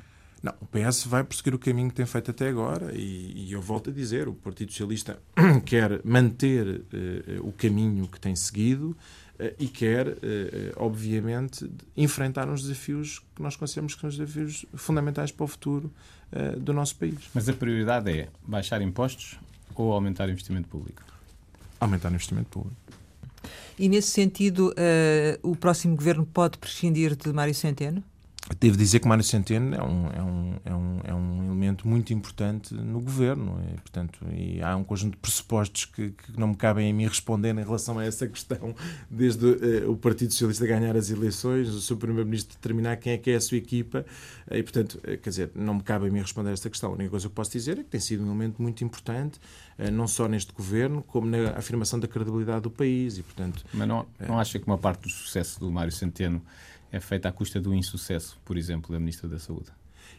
Não, o PS vai prosseguir o caminho que tem feito até agora e, e eu volto a dizer: o Partido Socialista quer manter uh, o caminho que tem seguido e quer, uh, obviamente, enfrentar uns desafios que nós consideramos que são os desafios fundamentais para o futuro uh, do nosso país. Mas a prioridade é baixar impostos ou aumentar o investimento público? Aumentar o investimento público. E nesse sentido, uh, o próximo governo pode prescindir de Mário Centeno? Devo dizer que Mário Centeno é um, é um, é um, é um elemento muito importante no governo. E, portanto, e há um conjunto de pressupostos que, que, não me cabem a mim responder em relação a essa questão, desde uh, o Partido Socialista ganhar as eleições, o seu Primeiro-Ministro determinar quem é que é a sua equipa. E, portanto, uh, quer dizer, não me cabe a mim responder a esta questão. A única coisa que eu posso dizer é que tem sido um elemento muito importante, uh, não só neste governo, como na afirmação da credibilidade do país. E, portanto, Mas não, não acha que uma parte do sucesso do Mário Centeno é feita à custa do insucesso, por exemplo, da Ministra da Saúde?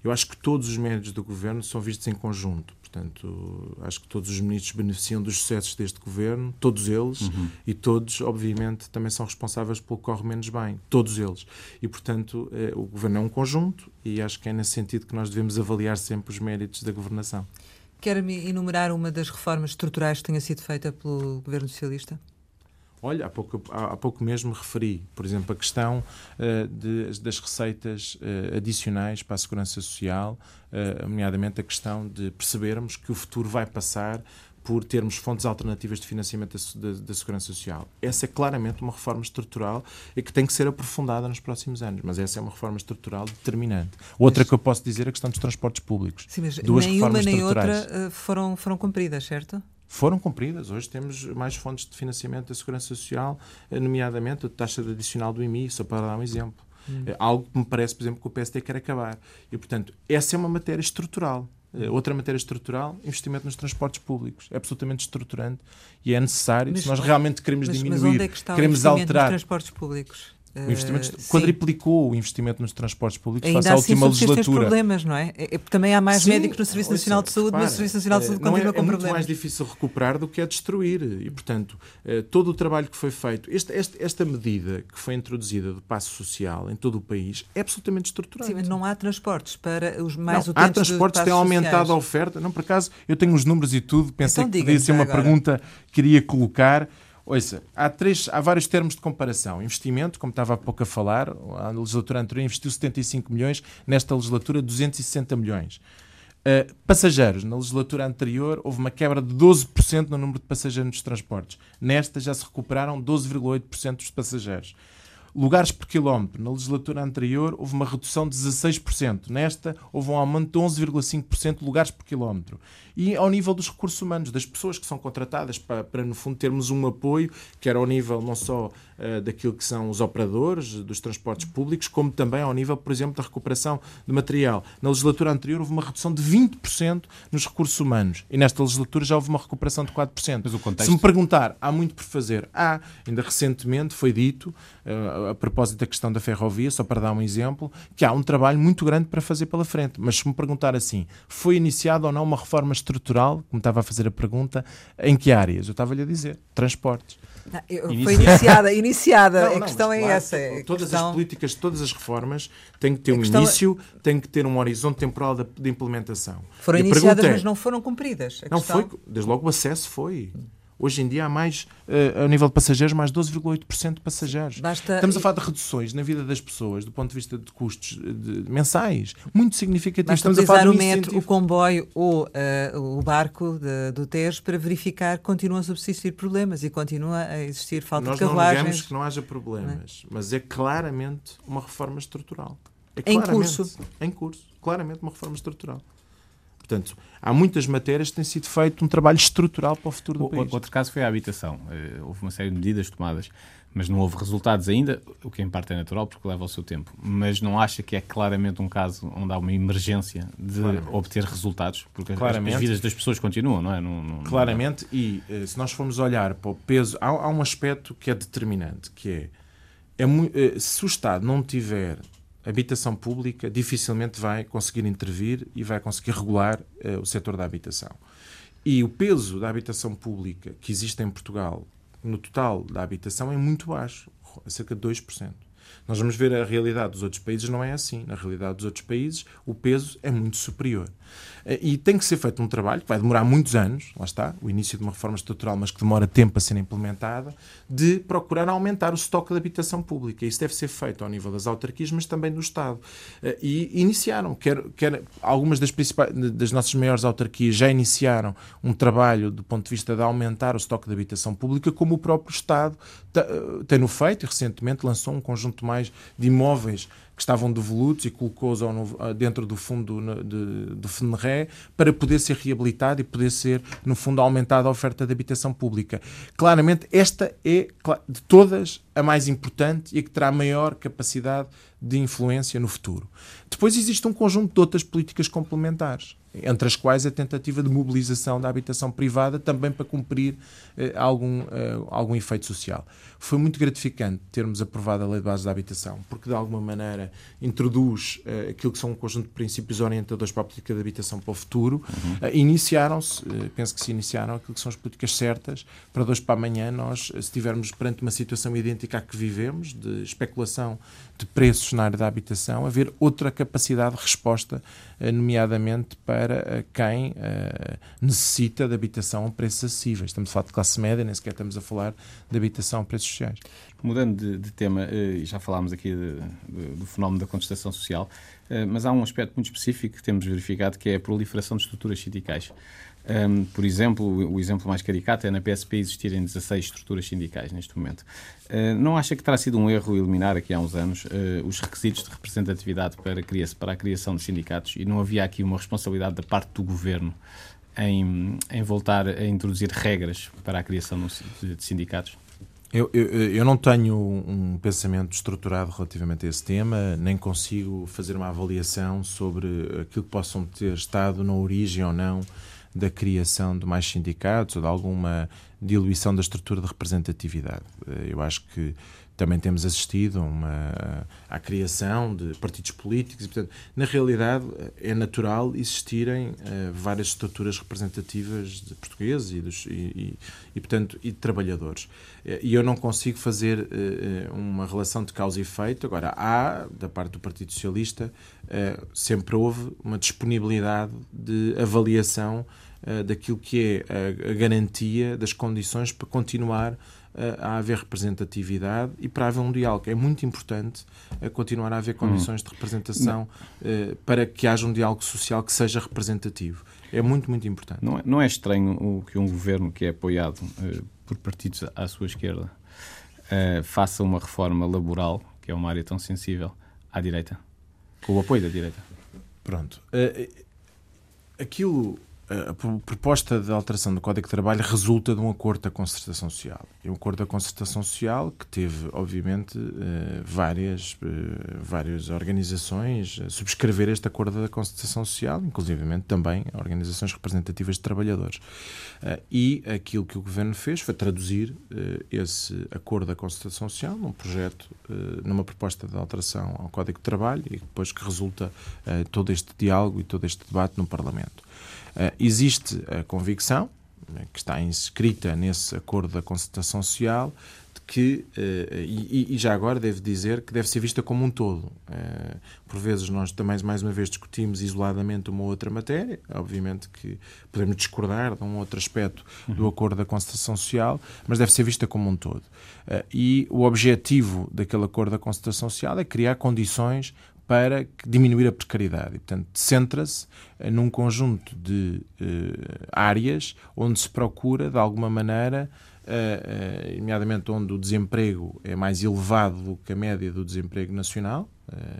Eu acho que todos os méritos do governo são vistos em conjunto. Portanto, acho que todos os ministros beneficiam dos sucessos deste governo, todos eles, uhum. e todos, obviamente, também são responsáveis pelo que corre menos bem. Todos eles. E, portanto, eh, o governo é um conjunto e acho que é nesse sentido que nós devemos avaliar sempre os méritos da governação. Quer-me enumerar uma das reformas estruturais que tenha sido feita pelo governo socialista? Olha, há pouco, há, pouco mesmo referi, por exemplo, a questão uh, de, das receitas uh, adicionais para a segurança social, uh, nomeadamente a questão de percebermos que o futuro vai passar por termos fontes alternativas de financiamento da, da, da, segurança social. Essa é claramente uma reforma estrutural e que tem que ser aprofundada nos próximos anos, mas essa é uma reforma estrutural determinante. Outra mas, que eu posso dizer é a questão dos transportes públicos. Sim, mas Duas nem uma nem outra foram, foram cumpridas, certo? Foram cumpridas. Hoje temos mais fontes de financiamento da Segurança Social, eh, nomeadamente a taxa adicional do IMI, só para dar um exemplo. Hum. É algo que me parece, por exemplo, que o PSD quer acabar. E, portanto, essa é uma matéria estrutural. Eh, outra matéria estrutural, investimento nos transportes públicos. É absolutamente estruturante e é necessário mas, se nós realmente queremos mas, diminuir, mas onde é que está queremos o alterar. nos transportes públicos? O investimento uh, quadriplicou o investimento nos transportes públicos Ainda face à assim última legislatura. problemas, não é? é? Também há mais sim, médicos no Serviço Nacional de Saúde, mas o Serviço Nacional de Saúde não continua é, com é problemas. É muito mais difícil recuperar do que é destruir. E, portanto, uh, todo o trabalho que foi feito, esta, esta, esta medida que foi introduzida do passo social em todo o país é absolutamente estruturante. Sim, mas não há transportes para os mais não, Há transportes, têm aumentado sociais. a oferta. Não, por acaso, eu tenho os números e tudo, pensei então, que podia ser uma agora. pergunta que iria colocar. Ouça, há, três, há vários termos de comparação. Investimento, como estava há pouco a falar, a legislatura anterior investiu 75 milhões, nesta legislatura 260 milhões. Uh, passageiros, na legislatura anterior houve uma quebra de 12% no número de passageiros nos transportes. Nesta já se recuperaram 12,8% dos passageiros. Lugares por quilómetro. Na legislatura anterior houve uma redução de 16%. Nesta houve um aumento de 11,5% de lugares por quilómetro. E ao nível dos recursos humanos, das pessoas que são contratadas para, para no fundo, termos um apoio, quer ao nível não só uh, daquilo que são os operadores dos transportes públicos, como também ao nível, por exemplo, da recuperação de material. Na legislatura anterior houve uma redução de 20% nos recursos humanos. E nesta legislatura já houve uma recuperação de 4%. Mas o contexto... Se me perguntar, há muito por fazer? Há. Ainda recentemente foi dito uh, a propósito da questão da ferrovia, só para dar um exemplo, que há um trabalho muito grande para fazer pela frente. Mas se me perguntar assim, foi iniciada ou não uma reforma estrutural, como estava a fazer a pergunta, em que áreas? Eu estava-lhe a dizer, transportes. Não, eu, foi iniciada, iniciada. Não, a não, questão é claro, essa. Todas questão... as políticas, todas as reformas têm que ter um questão... início, têm que ter um horizonte temporal de, de implementação. Foram iniciadas, é, mas não foram cumpridas. não questão... foi, desde logo o acesso foi. Hoje em dia há mais, uh, a nível de passageiros, mais 12,8% de passageiros. Basta... Estamos a falar de reduções na vida das pessoas, do ponto de vista de custos de, mensais, muito significativos. Basta Estamos a falar o metro, o comboio ou uh, o barco de, do Tejo para verificar que continuam a subsistir problemas e continua a existir falta Nós de carruagens. Nós não negamos que não haja problemas, não é? mas é claramente uma reforma estrutural. É em curso. Em curso. Claramente uma reforma estrutural. Portanto, há muitas matérias que tem sido feito um trabalho estrutural para o futuro do o, país. Outro caso foi a habitação. Eh, houve uma série de medidas tomadas, mas não houve resultados ainda, o que em parte é natural porque leva o seu tempo. Mas não acha que é claramente um caso onde há uma emergência de claramente. obter resultados? Porque claramente. as vidas das pessoas continuam, não é? Não, não, claramente, não é. e eh, se nós formos olhar para o peso, há, há um aspecto que é determinante, que é, é, é se o Estado não tiver habitação pública dificilmente vai conseguir intervir e vai conseguir regular uh, o setor da habitação. E o peso da habitação pública que existe em Portugal no total da habitação é muito baixo, cerca de 2%. Nós vamos ver a realidade dos outros países, não é assim. Na realidade dos outros países, o peso é muito superior. Eh, e tem que ser feito um trabalho que vai demorar muitos anos, lá está, o início de uma reforma estrutural, mas que demora tempo a ser implementada, de procurar aumentar o estoque de habitação pública. Isso deve ser feito ao nível das autarquias, mas também do Estado. Eh, e iniciaram, quer, quer algumas das, principais, das nossas maiores autarquias já iniciaram um trabalho do ponto de vista de aumentar o estoque de habitação pública, como o próprio Estado eh, tem-no feito e recentemente lançou um conjunto mais de imóveis que estavam devolutos e colocou-os dentro do fundo de, do FNRE para poder ser reabilitado e poder ser, no fundo, aumentada a oferta de habitação pública. Claramente, esta é, de todas, a mais importante e a que terá maior capacidade de influência no futuro. Depois existe um conjunto de outras políticas complementares entre as quais a tentativa de mobilização da habitação privada também para cumprir eh, algum, eh, algum efeito social. Foi muito gratificante termos aprovado a Lei de Base da Habitação, porque de alguma maneira introduz eh, aquilo que são um conjunto de princípios orientadores para a política de habitação para o futuro. Uhum. Eh, iniciaram-se, eh, penso que se iniciaram aquilo que são as políticas certas para dois para amanhã nós, se estivermos perante uma situação idêntica à que vivemos, de especulação de preços na área da habitação, haver outra capacidade de resposta, eh, nomeadamente para eh, quem uh, necessita de habitação a preços acessíveis. Estamos a falar de classe média, nem sequer estamos a falar de habitação a preços sociais. Mudando de, de tema, já falámos aqui de, de, do fenómeno da contestação social, mas há um aspecto muito específico que temos verificado que é a proliferação de estruturas sindicais. Um, por exemplo, o exemplo mais caricato é na PSP existirem 16 estruturas sindicais neste momento. Uh, não acha que terá sido um erro eliminar aqui há uns anos uh, os requisitos de representatividade para, para a criação de sindicatos e não havia aqui uma responsabilidade da parte do governo em, em voltar a introduzir regras para a criação de sindicatos? Eu, eu, eu, não tenho um pensamento estruturado relativamente a esse tema, nem consigo fazer uma avaliação sobre aquilo que possam ter estado na origem ou não da criação de mais sindicatos ou de alguma diluição da estrutura de representatividade. Eh, eu acho que também temos assistido uma, à criação de partidos políticos e, portanto, na realidade é natural existirem uh, várias estruturas representativas de portugueses e, dos, e, e, e, portanto, e de trabalhadores. E eu não consigo fazer uh, uma relação de causa e efeito. Agora, há, da parte do Partido Socialista, uh, sempre houve uma disponibilidade de avaliação eh, daquilo que é a, a, garantia das condições para continuar uh, a haver representatividade e para haver um diálogo. É muito importante continuar a haver hum. condições de representação para que haja um diálogo social que seja representativo. É muito, muito importante. Não é, não é estranho o que um governo que é apoiado por partidos à sua esquerda faça uma reforma laboral, que é uma área tão sensível, à direita? Com o apoio da direita? Pronto. Uh, aquilo a proposta de alteração do Código de Trabalho resulta de um acordo da concertação social. É um acordo da concertação social que teve, obviamente, eh, várias, eh, várias organizações a subscrever este acordo da concertação social, inclusivamente também organizações representativas de trabalhadores. Eh, e aquilo que o Governo fez foi traduzir esse acordo da concertação social num projeto, numa proposta de alteração ao Código de Trabalho e depois que resulta todo este diálogo e todo este debate no Parlamento. Uh, existe a convicção, né, que está inscrita nesse acordo da concertação social, de que, uh, e, e, já agora devo dizer que deve ser vista como um todo. Por vezes nós também, mais uma vez, discutimos isoladamente uma outra matéria, obviamente que podemos discordar de um outro aspecto do uhum. acordo da concertação social, mas deve ser vista como um todo. e o objetivo daquele acordo da concertação social é criar condições para diminuir a precariedade. E, portanto, centra-se eh, num conjunto de uh, áreas onde se procura, de alguma maneira, uh, uh, nomeadamente onde o desemprego é mais elevado do que a média do desemprego nacional,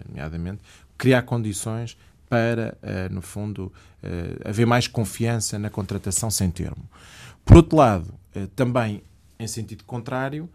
nomeadamente, criar condições para, no fundo, haver mais confiança na contratação sem termo. Por outro lado, também em sentido contrário,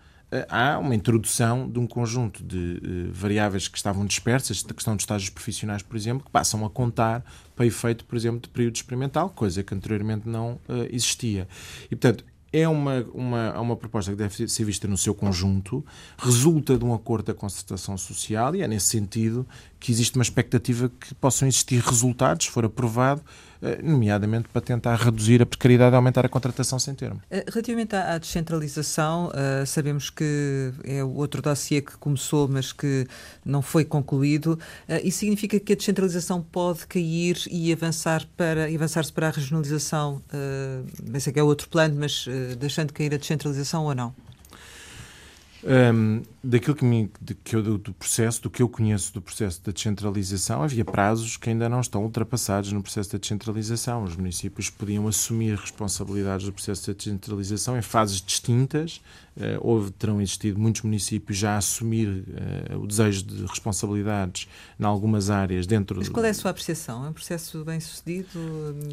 há uma introdução de um conjunto de uh, variáveis que estavam dispersas, da questão dos estágios profissionais, por exemplo, que passam a contar para efeito, por exemplo, de período experimental, coisa que anteriormente não uh, existia. E, portanto, é uma, uma, uma proposta que deve ser vista no seu conjunto, resulta de um acordo da concertação social e é nesse sentido que existe uma expectativa que possam existir resultados, se for aprovado, eh, nomeadamente para tentar reduzir a precariedade e aumentar a contratação sem termo. Eh, relativamente à descentralização, eh, sabemos que é outro dossiê que começou, mas que não foi concluído. Isso significa que a descentralização pode cair e avançar para avançar-se para a regionalização? Sei que é outro plano, mas deixando cair a descentralização ou não? Um, daquilo que, me, de, que eu, do processo, do que eu conheço do processo da descentralização, havia prazos que ainda não estão ultrapassados no processo da descentralização. Os municípios podiam assumir responsabilidades do processo da descentralização em fases distintas. Uh, houve, terão existido muitos municípios já a assumir uh, o desejo de responsabilidades em algumas áreas dentro. Mas qual é a sua apreciação? É um processo bem sucedido?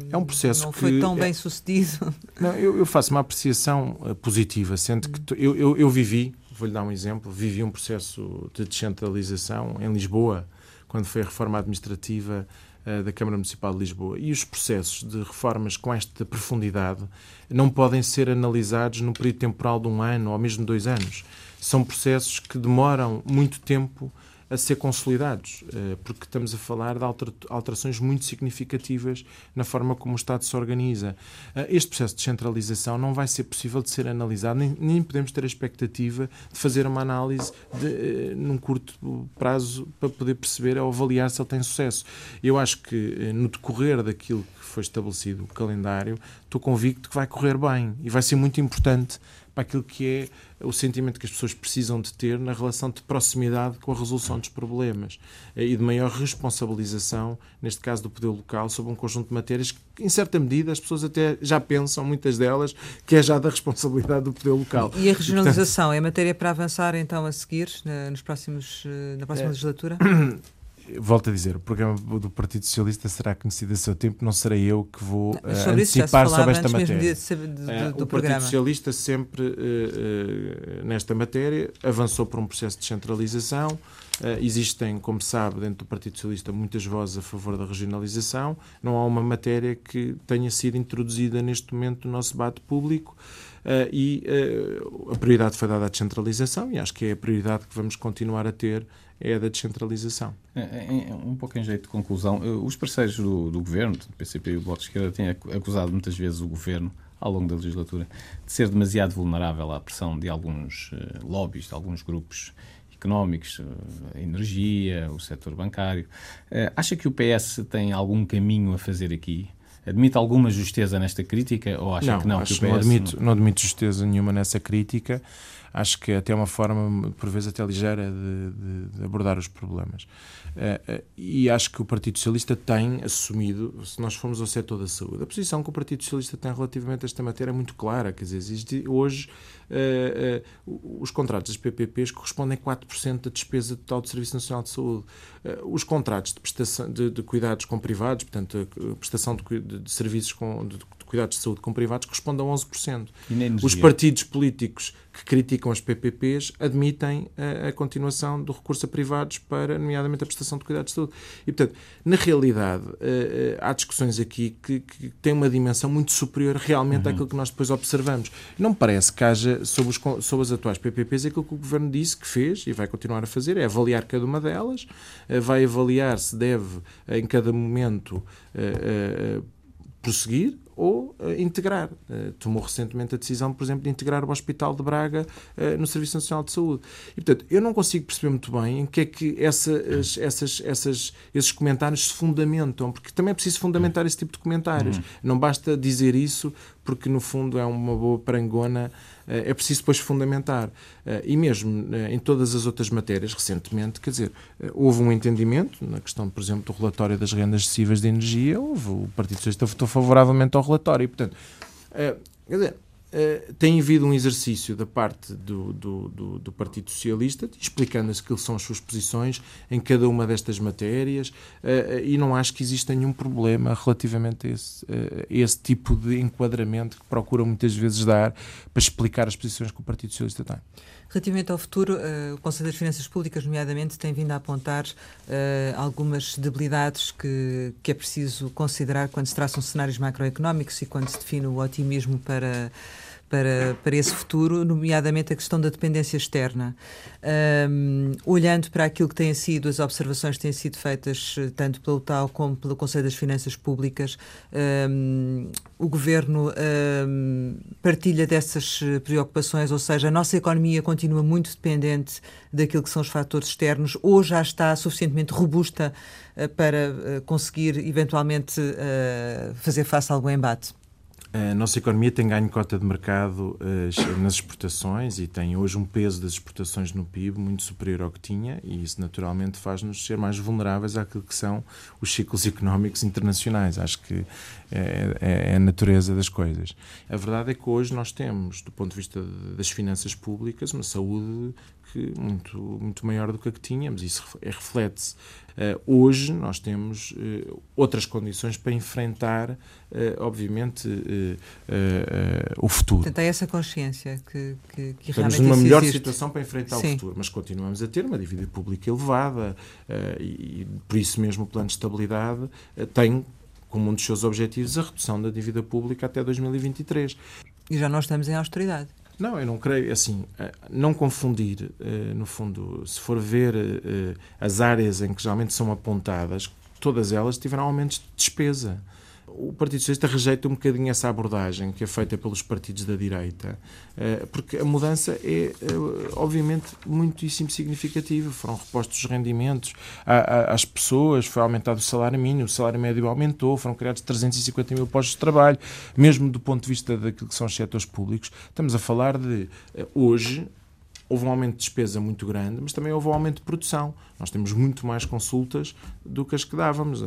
É um processo não que foi tão é, bem sucedido. Não, eu, eu, faço uma apreciação uh, positiva, sendo que eu, eu, eu vivi vou-lhe dar um exemplo, vivi um processo de descentralização em Lisboa, quando foi a reforma administrativa uh, da Câmara Municipal de Lisboa. E os processos de reformas com esta profundidade não podem ser analisados num período temporal de um ano ou mesmo dois anos. São processos que demoram muito tempo a ser consolidados, eh, porque estamos a falar de alterações muito significativas na forma como o Estado se organiza. Eh, este processo de centralização não vai ser possível de ser analisado, nem, podemos ter a expectativa de fazer uma análise de, eh, num curto prazo para poder perceber ou avaliar se ele tem sucesso. Eu acho que no decorrer daquilo que foi estabelecido o calendário, estou convicto que vai correr bem e vai ser muito importante para aquilo que é o sentimento que as pessoas precisam de ter na relação de proximidade com a resolução dos problemas eh, e de maior responsabilização, neste caso do poder local, sobre um conjunto de matérias que, em certa medida, as pessoas até já pensam, muitas delas, que é já da responsabilidade do poder local. E a regionalização e, portanto, é matéria para avançar então a seguir nos próximos, eh, na próxima é, legislatura? volto a dizer, o programa do Partido Socialista será conhecido a seu tempo, não serei eu que vou uh, sobre antecipar sobre esta matéria. De, de, de, uh, o programa. Partido Socialista sempre, uh, nesta matéria, avançou por um processo de descentralização. existem, como sabe, dentro do Partido Socialista muitas vozes a favor da regionalização. Não há uma matéria que tenha sido introduzida neste momento no nosso debate público. e a prioridade foi dada à descentralização e acho que é a prioridade que vamos continuar a ter é a da descentralização. É, é, é, um pouco em jeito de conclusão, eh, os parceiros do, do governo, do PCP e o Bloco de Esquerda, têm acusado muitas vezes o governo, ao longo da legislatura, de ser demasiado vulnerável à pressão de alguns uh, lobbies, de alguns grupos económicos, uh, a energia, o setor bancário. Uh, acha que o PS tem algum caminho a fazer aqui? Admite alguma justeza nesta crítica ou acha não, que não? Acho que PS não, admito, não... não admito justeza nenhuma nessa crítica. acho que até é uma forma, por vezes, até ligeira de, de, de abordar os problemas. Uh, uh, e acho que o Partido Socialista tem assumido, se nós formos ao setor da saúde, a posição que o Partido Socialista tem relativamente a esta matéria é muito clara. Quer dizer, existe hoje uh, os contratos das PPPs correspondem a 4% da despesa total do Serviço Nacional de Saúde. os contratos de, prestação, de, de, cuidados com privados, portanto, a prestação de, de serviços com, de, cuidados de saúde com privados corresponde a 11%. Os partidos políticos que criticam as PPPs admitem a, a, continuação do recurso a privados para, nomeadamente, a prestação de cuidados de saúde. E, portanto, na realidade, uh, uh, há discussões aqui que, que, têm uma dimensão muito superior realmente uhum. àquilo que nós depois observamos. Não parece que haja, sobre, os, sobre as atuais PPPs, aquilo que o Governo disse que fez e vai continuar a fazer, é avaliar cada uma delas, uh, vai avaliar se deve, em cada momento, prosseguir ou uh, integrar. Uh, tomou recentemente a decisão, por exemplo, de integrar o Hospital de Braga uh, no Serviço Nacional de Saúde. E, portanto, eu não consigo perceber muito bem em que é que essas, essas, essas, esses comentários se fundamentam, porque também é preciso fundamentar esse tipo de comentários. Uhum. Não basta dizer isso porque, no fundo, é uma boa parangona é preciso depois fundamentar. E mesmo em todas as outras matérias, recentemente, quer dizer, houve um entendimento na questão, por exemplo, do relatório das rendas excessivas de energia, houve, o Partido Socialista votou favoravelmente ao relatório. E, portanto, quer dizer, uh, tem havido um exercício da parte do, do, do, do Partido Socialista explicando-se que são as suas posições em cada uma destas matérias uh, e não acho que exista nenhum problema relativamente a esse, esse tipo de enquadramento que procuram muitas vezes dar para explicar as posições que o Partido Socialista tem. Relativamente ao futuro, uh, o Conselho das Finanças Públicas, nomeadamente, tem vindo a apontar uh, algumas debilidades que, que é preciso considerar quando se traçam cenários macroeconómicos e quando se define o otimismo para para, para esse futuro, nomeadamente a questão da dependência externa. Um, olhando para aquilo que têm sido as observações que têm sido feitas eh, tanto pelo TAU como pelo Conselho das Finanças Públicas, um, o Governo um, partilha dessas eh, preocupações, ou seja, a nossa economia continua muito dependente daquilo que são os fatores externos, ou já está suficientemente robusta uh, para uh, conseguir eventualmente uh, fazer face a algum embate? A nossa economia tem ganho cota de mercado uh, nas exportações e tem hoje um peso das exportações no PIB muito superior ao que tinha, e isso naturalmente faz-nos ser mais vulneráveis àquilo que são os ciclos económicos internacionais. Acho que é, é, é a natureza das coisas. A verdade é que hoje nós temos, do ponto de vista das finanças públicas, uma saúde que, muito, muito maior do que a que tínhamos. Isso reflete-se. Uh, hoje nós temos uh, outras condições para enfrentar, uh, obviamente, o futuro. Portanto, é essa consciência que, que, que Estamos numa melhor existe. situação para enfrentar Sim. o futuro, mas continuamos a ter uma dívida pública elevada e, e, por isso mesmo o plano de estabilidade tem como um dos seus objetivos a redução da dívida pública até 2023. E já nós estamos em austeridade. Não, eu não creio, assim, eh, não confundir, eh, no fundo, se for ver eh, as áreas em que geralmente são apontadas, todas elas tiveram aumentos de despesa o Partido Socialista rejeita um bocadinho essa abordagem que é feita pelos partidos da direita, eh, porque a mudança é, eh, obviamente, muitíssimo significativa. Foram repostos os rendimentos às pessoas, foi aumentado o salário mínimo, o salário médio aumentou, foram criados 350 mil postos de trabalho, mesmo do ponto de vista daquilo que são os setores públicos. Estamos a falar de, eh, hoje, houve um aumento de despesa muito grande, mas também houve um aumento de produção. Nós temos muito mais consultas do que as que dávamos. Eh,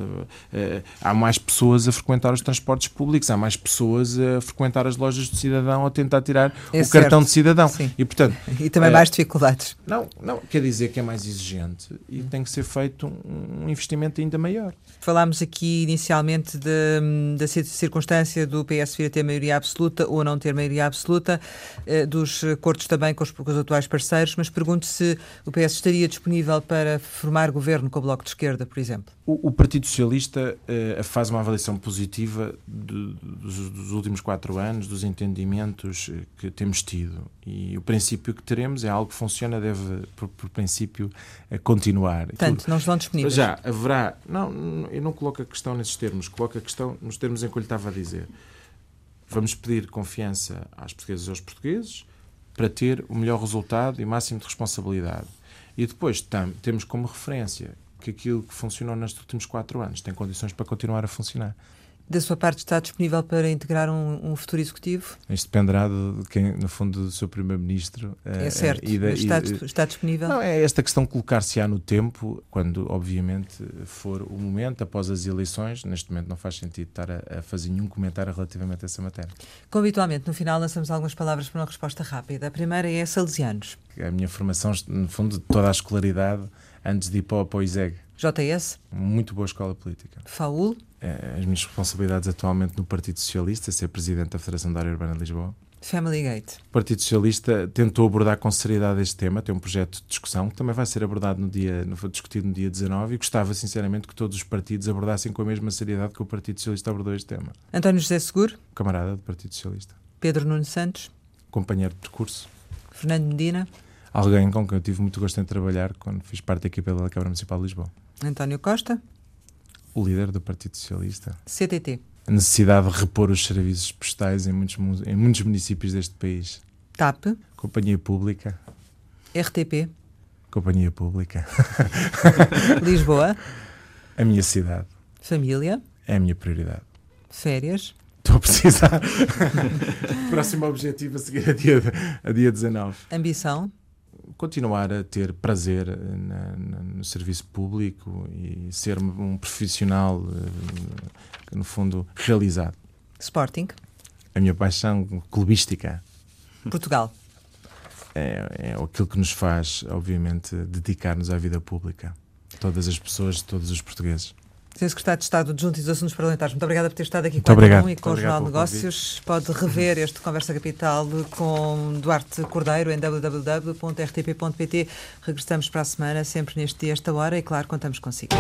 eh, há mais pessoas a frequentar os transportes públicos, há mais pessoas a frequentar as lojas de cidadão a tentar tirar é o certo. cartão de cidadão. Sim. E, portanto, e também é, mais dificuldades. Não, não, quer dizer que é mais exigente e tem que ser feito um investimento ainda maior. Falámos aqui inicialmente da circunstância do PS vir a ter maioria absoluta ou não ter maioria absoluta, dos acordos também com os, com os atuais parceiros, mas pergunto se o PS estaria disponível para formar governo com o Bloco de Esquerda, por exemplo? O, o Partido Socialista uh, faz uma avaliação positiva de, dos, dos, últimos quatro anos, dos entendimentos eh, que temos tido. E o princípio que teremos é algo que funciona, deve, por, por princípio, continuar. Portanto, não estão disponíveis. Já haverá. Não, eu não coloco a questão nesses termos, coloco a questão nos termos em que eu lhe estava a dizer. Vamos pedir confiança às portuguesas e aos portugueses para ter o melhor resultado e máximo de responsabilidade. E depois tam, temos como referência que aquilo que funcionou nestes últimos quatro anos tem condições para continuar a funcionar. Da sua parte está disponível para integrar um, um futuro executivo? Isto dependerá de quem, no fundo, do seu primeiro-ministro. É certo, uh, da, está, e, está, disponível? Não, é esta questão colocar-se-á no tempo, quando, obviamente, for o momento, após as eleições. Neste momento não faz sentido estar a, a fazer nenhum comentário relativamente a essa matéria. Como habitualmente, no final lançamos algumas palavras para uma resposta rápida. A primeira é Salesianos. A minha formação, no fundo, de toda a escolaridade, antes de ir para o ISEG. JS? Muito boa escola política. FAUL? É, as minhas responsabilidades atualmente no Partido Socialista, ser presidente da Federação da Área Urbana de Lisboa. Family Gate. O Partido Socialista tentou abordar com seriedade este tema, tem um projeto de discussão que também vai ser abordado no dia, no, discutido no dia 19 e gostava sinceramente que todos os partidos abordassem com a mesma seriedade que o Partido Socialista abordou este tema. António José Seguro. Camarada do Partido Socialista. Pedro Nuno Santos. Companheiro de percurso. Fernando Medina. Alguém com quem eu tive muito gosto em trabalhar quando fiz parte da equipa da Câmara Municipal de Lisboa. António Costa. O líder do Partido Socialista. CTT. A necessidade de repor os serviços postais em muitos, em muitos municípios deste país. TAP. Companhia Pública. RTP. Companhia Pública. Lisboa. A minha cidade. Família. É a minha prioridade. Férias. Estou a precisar. Próximo objetivo a seguir a dia, a dia 19. Ambição continuar a ter prazer na, na, no serviço público e ser um profissional, uh, no fundo, realizado. Sporting. A minha paixão clubística. Portugal. É, é aquilo que nos faz, obviamente, dedicar-nos à vida pública. Todas as pessoas, todos os portugueses. Sr. Secretário de Estado Adjunto e dos Assuntos Parlamentares, muito obrigada por ter estado aqui muito com obrigado. e com o Jornal de Negócios. Pode rever este Conversa Capital com Duarte Cordeiro em www.rtp.pt. Regressamos para a semana, sempre neste dia, esta hora, e claro, contamos consigo.